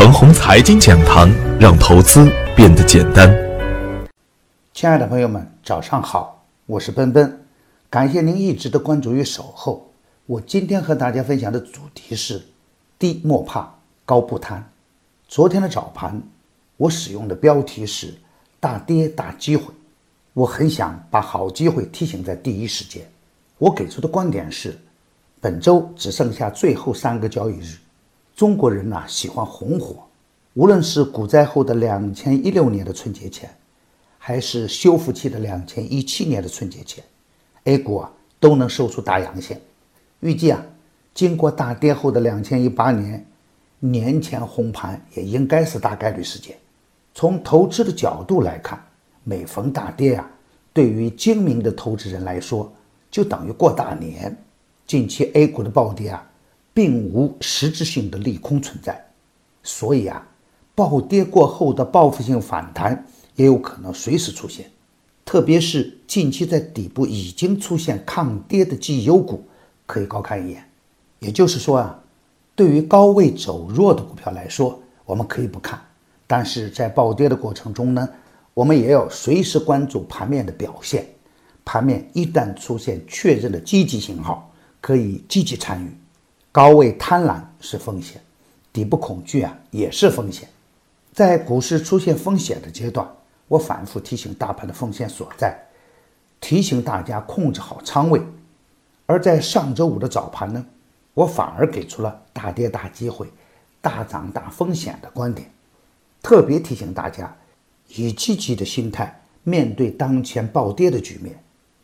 腾宏财经讲堂，让投资变得简单。亲爱的朋友们，早上好，我是奔奔，感谢您一直的关注与守候。我今天和大家分享的主题是低莫怕，高不贪。昨天的早盘，我使用的标题是大跌大机会。我很想把好机会提醒在第一时间。我给出的观点是，本周只剩下最后三个交易日。中国人呐喜欢红火，无论是股灾后的两千一六年的春节前，还是修复期的两千一七年的春节前，A 股啊都能收出大阳线。预计啊，经过大跌后的两千一八年年前红盘也应该是大概率事件。从投资的角度来看，每逢大跌啊，对于精明的投资人来说，就等于过大年。近期 A 股的暴跌啊。并无实质性的利空存在，所以啊，暴跌过后的报复性反弹也有可能随时出现。特别是近期在底部已经出现抗跌的绩优股，可以高看一眼。也就是说啊，对于高位走弱的股票来说，我们可以不看。但是在暴跌的过程中呢，我们也要随时关注盘面的表现。盘面一旦出现确认的积极信号，可以积极参与。高位贪婪是风险，底部恐惧啊也是风险。在股市出现风险的阶段，我反复提醒大盘的风险所在，提醒大家控制好仓位。而在上周五的早盘呢，我反而给出了大跌大机会、大涨大风险的观点，特别提醒大家以积极的心态面对当前暴跌的局面。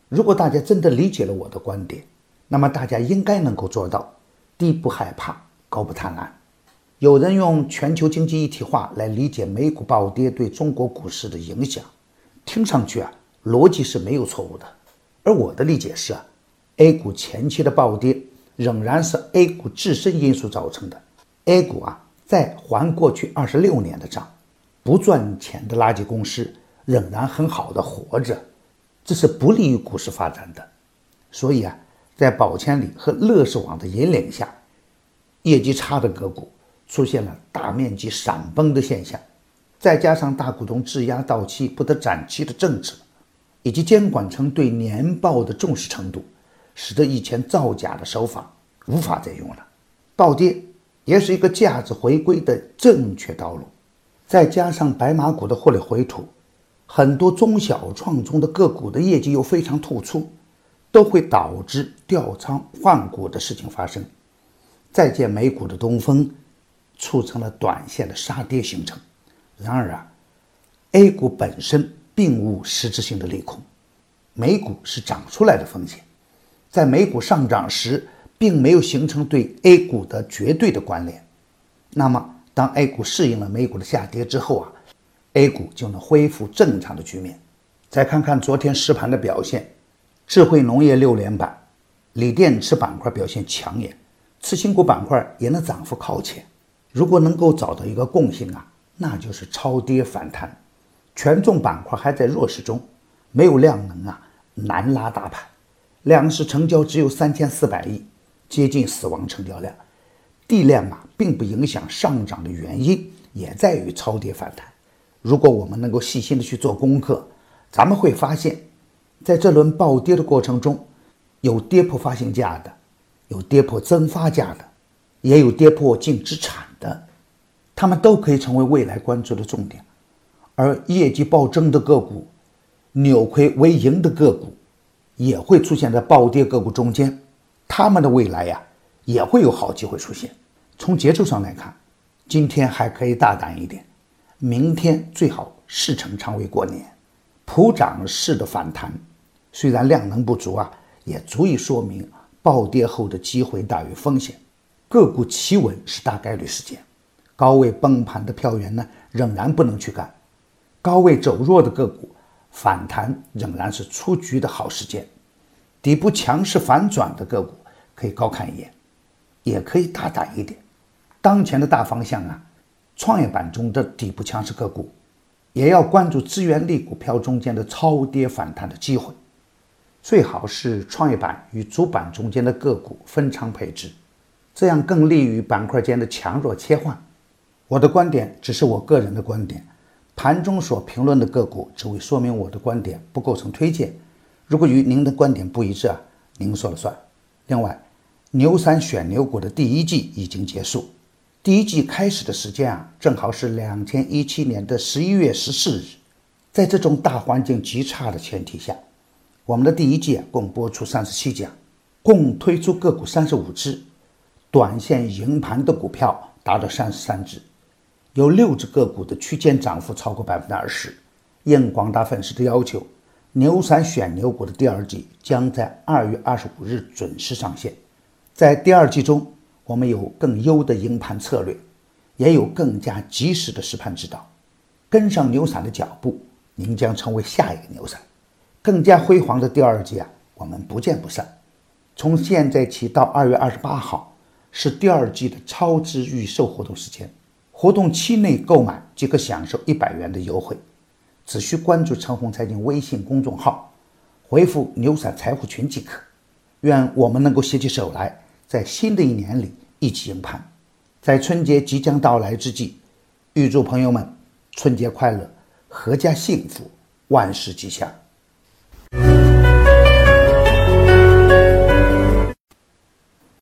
如果大家真的理解了我的观点，那么大家应该能够做到。低不害怕，高不贪婪。有人用全球经济一体化来理解美股暴跌对中国股市的影响，听上去啊，逻辑是没有错误的。而我的理解是啊，A 股前期的暴跌仍然是 A 股自身因素造成的。A 股啊，在还过去二十六年的账，不赚钱的垃圾公司仍然很好的活着，这是不利于股市发展的。所以啊。在宝千里和乐视网的引领下，业绩差的个股出现了大面积闪崩的现象，再加上大股东质押到期不得展期的政策，以及监管层对年报的重视程度，使得以前造假的手法无法再用了。暴跌也是一个价值回归的正确道路。再加上白马股的获利回吐，很多中小创中的个股的业绩又非常突出。都会导致调仓换股的事情发生，再见美股的东风，促成了短线的杀跌形成。然而啊，A 股本身并无实质性的利空，美股是涨出来的风险，在美股上涨时，并没有形成对 A 股的绝对的关联。那么，当 A 股适应了美股的下跌之后啊，A 股就能恢复正常的局面。再看看昨天实盘的表现。智慧农业六连板，锂电池板块表现抢眼，次新股板块也能涨幅靠前。如果能够找到一个共性啊，那就是超跌反弹。权重板块还在弱势中，没有量能啊，难拉大盘。两市成交只有三千四百亿，接近死亡成交量。地量啊，并不影响上涨的原因，也在于超跌反弹。如果我们能够细心的去做功课，咱们会发现。在这轮暴跌的过程中，有跌破发行价的，有跌破增发价的，也有跌破净资产的，他们都可以成为未来关注的重点。而业绩暴增的个股，扭亏为盈的个股，也会出现在暴跌个股中间，他们的未来呀，也会有好机会出现。从节奏上来看，今天还可以大胆一点，明天最好事成仓位过年，普涨式的反弹。虽然量能不足啊，也足以说明暴跌后的机会大于风险，个股企稳是大概率事件。高位崩盘的票源呢，仍然不能去干。高位走弱的个股反弹仍然是出局的好时间。底部强势反转的个股可以高看一眼，也可以大胆一点。当前的大方向啊，创业板中的底部强势个股，也要关注资源类股票中间的超跌反弹的机会。最好是创业板与主板中间的个股分仓配置，这样更利于板块间的强弱切换。我的观点只是我个人的观点，盘中所评论的个股只为说明我的观点，不构成推荐。如果与您的观点不一致啊，您说了算。另外，牛散选牛股的第一季已经结束，第一季开始的时间啊，正好是两千一七年的十一月十四日。在这种大环境极差的前提下，我们的第一季共播出三十七讲，共推出个股三十五只，短线赢盘的股票达到三十三只，有六只个股的区间涨幅超过百分之二十。应广大粉丝的要求，牛散选牛股的第二季将在二月二十五日准时上线。在第二季中，我们有更优的赢盘策略，也有更加及时的实盘指导。跟上牛散的脚步，您将成为下一个牛散。更加辉煌的第二季啊，我们不见不散。从现在起到二月二十八号是第二季的超值预售活动时间，活动期内购买即可享受一百元的优惠。只需关注陈红财经微信公众号，回复“牛散财富群”即可。愿我们能够携起手来。在新的一年里一起迎盼，在春节即将到来之际，预祝朋友们春节快乐，阖家幸福，万事吉祥。